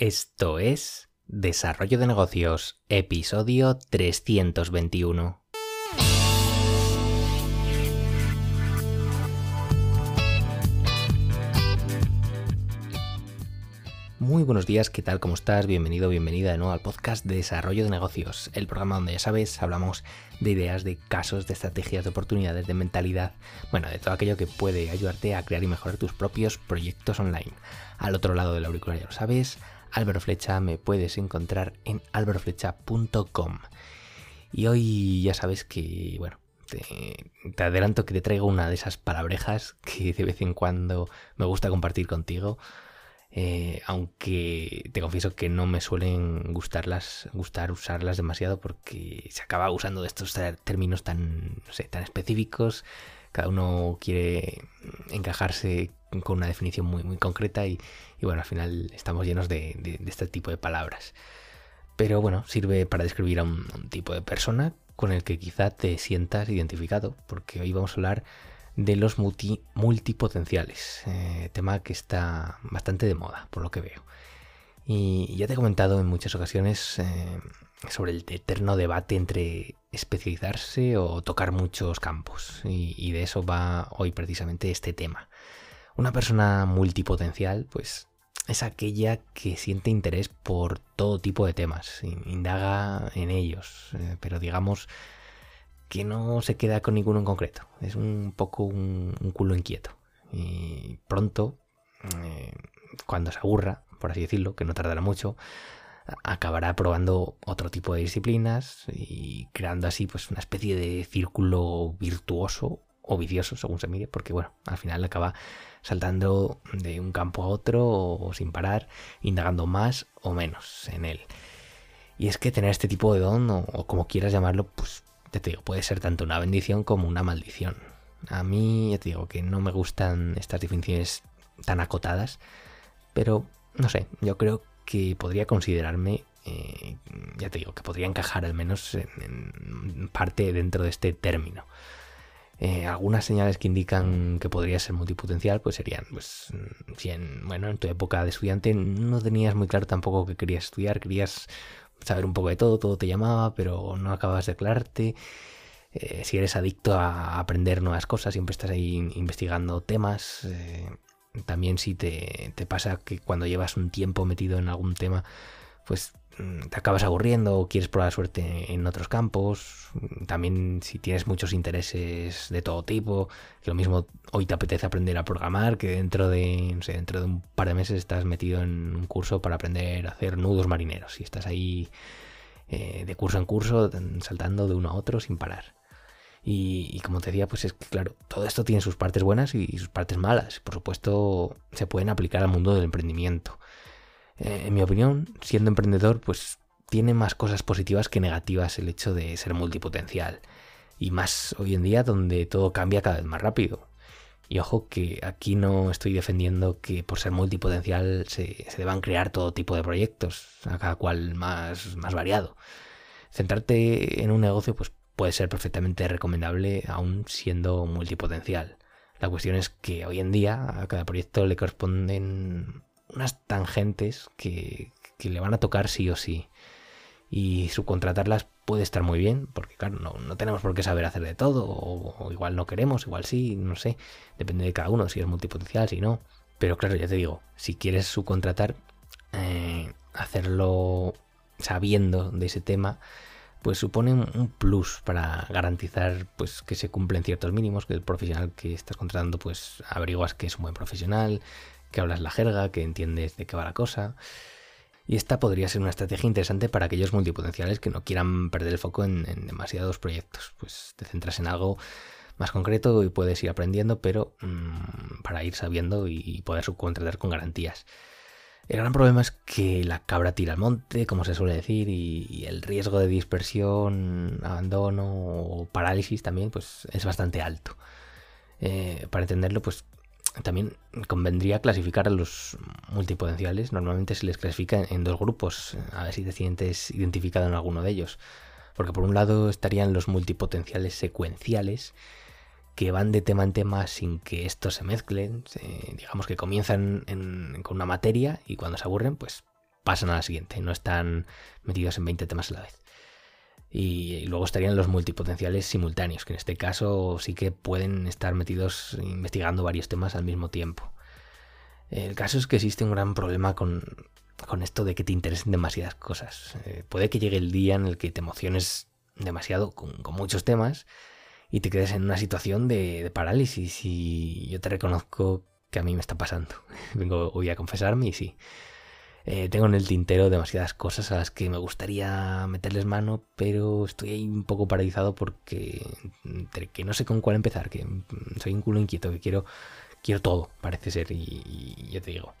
Esto es Desarrollo de Negocios, episodio 321. Muy buenos días, ¿qué tal? ¿Cómo estás? Bienvenido, bienvenida de nuevo al podcast de Desarrollo de Negocios, el programa donde ya sabes, hablamos de ideas, de casos, de estrategias, de oportunidades, de mentalidad, bueno, de todo aquello que puede ayudarte a crear y mejorar tus propios proyectos online. Al otro lado del auricular ya lo sabes, Álvaro Flecha me puedes encontrar en álvaroflecha.com. Y hoy ya sabes que, bueno, te, adelanto que te traigo una de esas palabrejas que de vez en cuando me gusta compartir contigo. Eh, aunque te confieso que no me suelen gustarlas, gustar usarlas demasiado porque se acaba usando de estos términos tan, tan específicos. Cada uno quiere encajarse con una definición muy, muy concreta y, bueno, al final estamos llenos de, este tipo de palabras. Pero bueno, sirve para describir a un, un tipo de persona con el que quizá te sientas identificado, porque hoy vamos a hablar de los multi, multipotenciales, eh, tema que está bastante de moda, por lo que veo. Y ya te he comentado en muchas ocasiones eh, sobre el eterno debate entre especializarse o tocar muchos campos, y, de eso va hoy precisamente este tema. Una persona multipotencial, pues es aquella que siente interés por todo tipo de temas, indaga en ellos, eh, pero digamos que no se queda con ninguno en concreto. Es un poco un, un culo inquieto. Y pronto, eh, cuando se aburra, por así decirlo, que no tardará mucho, acabará probando otro tipo de disciplinas y creando así pues una especie de círculo virtuoso o vicioso, según se mire, porque bueno, al final acaba saltando de un campo a otro o sin parar, indagando más o menos en él. Y es que tener este tipo de don, o, o como quieras llamarlo, pues ya te digo, puede ser tanto una bendición como una maldición. A mí, ya te digo, que no me gustan estas definiciones tan acotadas, pero no sé, yo creo que podría considerarme, eh, ya te digo, que podría encajar al menos en, parte dentro de este término. Eh, algunas señales que indican que podría ser multipotencial, pues serían, pues, si en, bueno, en tu época de estudiante no tenías muy claro tampoco que querías estudiar, querías saber un poco de todo, todo te llamaba, pero no acabas de aclararte. Eh, si eres adicto a aprender nuevas cosas, siempre estás ahí investigando temas. También si te, te, pasa que cuando llevas un tiempo metido en algún tema, pues te acabas aburriendo o quieres probar suerte en otros campos. También si tienes muchos intereses de todo tipo, que lo mismo hoy te apetece aprender a programar, que dentro de, no sé, dentro de un par de meses estás metido en un curso para aprender a hacer nudos marineros y estás ahí eh, de curso en curso saltando de uno a otro sin parar. Y, como te decía, pues es que claro, todo esto tiene sus partes buenas y sus partes malas. Por supuesto, se pueden aplicar al mundo del emprendimiento. Eh, en mi opinión, siendo emprendedor, pues tiene más cosas positivas que negativas el hecho de ser multipotencial. Y más hoy en día donde todo cambia cada vez más rápido. Y ojo que aquí no estoy defendiendo que por ser multipotencial se, se deban crear todo tipo de proyectos, a cada cual más, más variado. Centrarte en un negocio pues puede ser perfectamente recomendable aún siendo multipotencial. La cuestión es que hoy en día a cada proyecto le corresponden unas tangentes que, que, le van a tocar sí o sí. Y subcontratarlas puede estar muy bien, porque claro, no, no tenemos por qué saber hacer de todo, o, igual no queremos, igual sí, no sé, depende de cada uno, si es multipotencial, si no. Pero claro, ya te digo, si quieres subcontratar, eh, hacerlo sabiendo de ese tema, pues supone un plus para garantizar pues que se cumplen ciertos mínimos, que el profesional que estás contratando pues averiguas que es un buen profesional, que hablas la jerga, que entiendes de qué va la cosa. Y esta podría ser una estrategia interesante para aquellos multipotenciales que no quieran perder el foco en, en demasiados proyectos. Pues te centras en algo más concreto y puedes ir aprendiendo, pero mmm, para ir sabiendo y poder subcontratar con garantías. El gran problema es que la cabra tira al monte, como se suele decir, y, el riesgo de dispersión, abandono o parálisis también pues, es bastante alto. Eh, para entenderlo, pues también convendría clasificar a los multipotenciales. Normalmente se les clasifica en dos grupos, a ver si te sientes identificado en alguno de ellos. Porque por un lado estarían los multipotenciales secuenciales, que van de tema en tema sin que estos se mezclen. Digamos que comienzan en, con una materia y cuando se aburren, pues pasan a la siguiente, no están metidos en 20 temas a la vez. Y, luego estarían los multipotenciales simultáneos, que en este caso sí que pueden estar metidos investigando varios temas al mismo tiempo. El caso es que existe un gran problema con, esto de que te interesen demasiadas cosas. Eh, puede que llegue el día en el que te emociones demasiado con, muchos temas y te quedes en una situación de, parálisis y yo te reconozco que a mí me está pasando. Vengo hoy a confesarme y sí. Eh, tengo en el tintero demasiadas cosas a las que me gustaría meterles mano, pero estoy ahí un poco paralizado porque que no sé con cuál empezar, que soy un culo inquieto, que quiero, quiero todo, parece ser, y, yo te digo.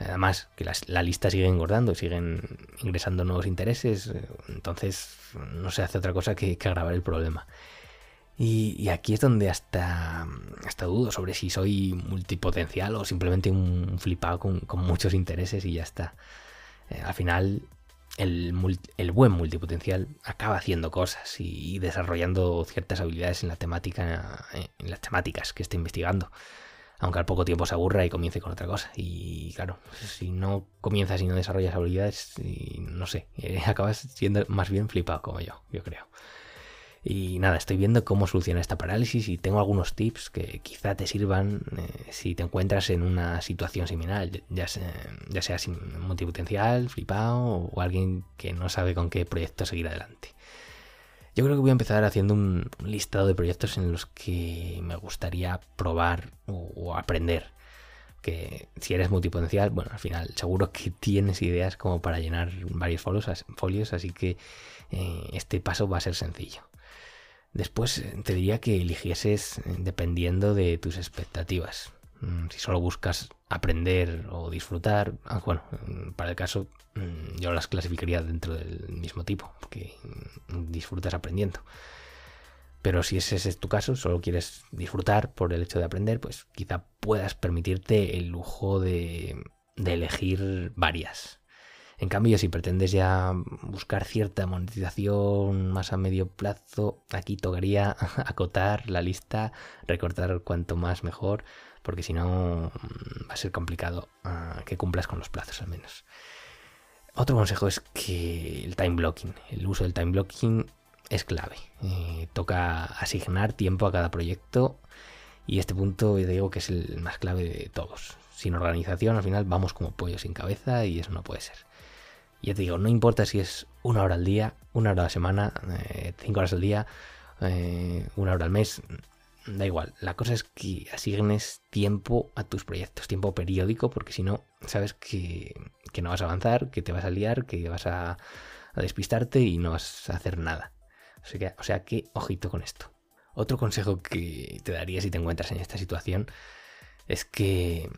Además, que la lista sigue engordando, siguen ingresando nuevos intereses, eh, entonces no se hace otra cosa que, que agravar el problema. Y, aquí es donde hasta, hasta dudo sobre si soy multipotencial o simplemente un flipado con, muchos intereses y ya está. Eh, al final, el, buen multipotencial acaba haciendo cosas y, desarrollando ciertas habilidades en la temática, en las temáticas que está investigando. Aunque al poco tiempo se aburra y comience con otra cosa. Y claro, si no comienzas y no desarrollas habilidades, no sé, acabas siendo más bien flipado como yo, yo creo. Y nada, estoy viendo cómo solucionar esta parálisis y tengo algunos tips que quizá te sirvan eh, si te encuentras en una situación similar, ya sea, ya sea multipotencial, flipado o alguien que no sabe con qué proyecto seguir adelante. Yo creo que voy a empezar haciendo un listado de proyectos en los que me gustaría probar o, aprender. Que si eres multipotencial, bueno, al final seguro que tienes ideas como para llenar varios folios, folios así que eh, este paso va a ser sencillo. Después eh, te diría que eligieses eh, dependiendo de tus expectativas. Mm, si solo buscas aprender o disfrutar, ah, bueno, mm, para el caso mm, yo las clasificaría dentro del mismo tipo, porque disfrutas aprendiendo. Pero si ese es tu caso, solo quieres disfrutar por el hecho de aprender, pues quizá puedas permitirte el lujo de, de elegir varias. En cambio, si pretendes ya buscar cierta monetización más a medio plazo, aquí tocaría acotar la lista, recortar cuanto más mejor, porque si no mm, va a ser complicado ah, que cumplas con los plazos al menos. Otro consejo es que el time blocking, el uso del time blocking es clave. Eh, toca asignar tiempo a cada proyecto y este punto yo digo que es el más clave de todos. Sin organización al final vamos como pollo sin cabeza y eso no puede ser. Ya te digo, no importa si es una hora al día, una hora a la semana, eh, cinco horas al día, eh, una hora al mes, da igual. La cosa es que asignes tiempo a tus proyectos, tiempo periódico, porque si no, sabes que, no vas a avanzar, que te vas a liar, que vas a, despistarte y no vas a hacer nada. O sea, que, o sea que, ojito con esto. Otro consejo que te daría si te encuentras en esta situación es que,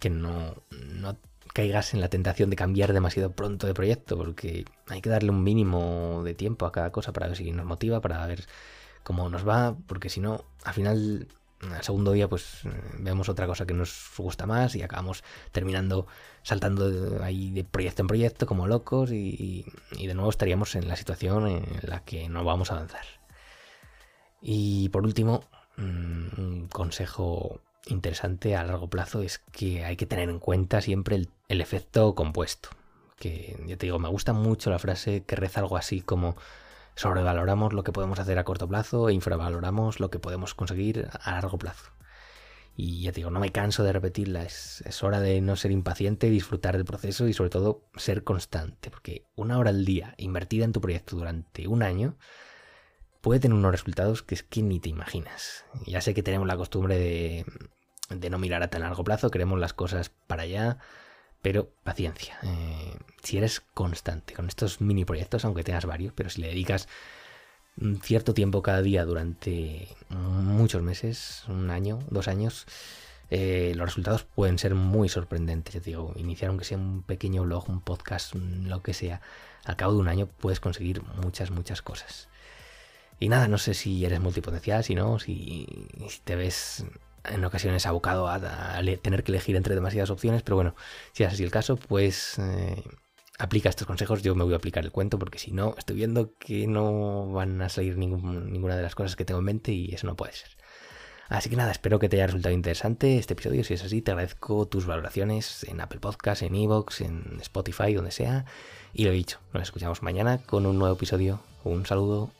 que no, no caigas en la tentación de cambiar demasiado pronto de proyecto, porque hay que darle un mínimo de tiempo a cada cosa para ver si nos motiva, para ver cómo nos va, porque si no, al final, al segundo día, pues vemos otra cosa que nos gusta más y acabamos terminando saltando ahí de proyecto en proyecto como locos y, y de nuevo estaríamos en la situación en la que no vamos a avanzar. Y por último, mm, un consejo interesante a largo plazo es que hay que tener en cuenta siempre el, efecto compuesto. Que ya te digo, me gusta mucho la frase que reza algo así como sobrevaloramos lo que podemos hacer a corto plazo e infravaloramos lo que podemos conseguir a largo plazo. Y ya te digo, no me canso de repetirla, es, hora de no ser impaciente, disfrutar del proceso y sobre todo ser constante, porque una hora al día invertida en tu proyecto durante un año puede tener unos resultados que es que ni te imaginas. Ya sé que tenemos la costumbre de, no mirar a tan largo plazo, queremos las cosas para allá, pero paciencia. Eh, si eres constante con estos mini proyectos, aunque tengas varios, pero si le dedicas cierto tiempo cada día durante muchos meses, un año, dos años, eh, los resultados pueden ser muy sorprendentes. Te digo, iniciar aunque sea un pequeño blog, un podcast, lo que sea, al cabo de un año puedes conseguir muchas, muchas cosas. Y nada, no sé si eres multipotencial, si no, si, te ves en ocasiones abocado a, tener que elegir entre demasiadas opciones, pero bueno, si es así el caso, pues eh, aplica estos consejos, yo me voy a aplicar el cuento porque si no, estoy viendo que no van a salir ninguna de las cosas que tengo en mente y eso no puede ser. Así que nada, espero que te haya resultado interesante este episodio. Si es así, te agradezco tus valoraciones en Apple Podcasts, en Evox, en Spotify, donde sea. Y lo dicho, nos escuchamos mañana con un nuevo episodio. Un saludo.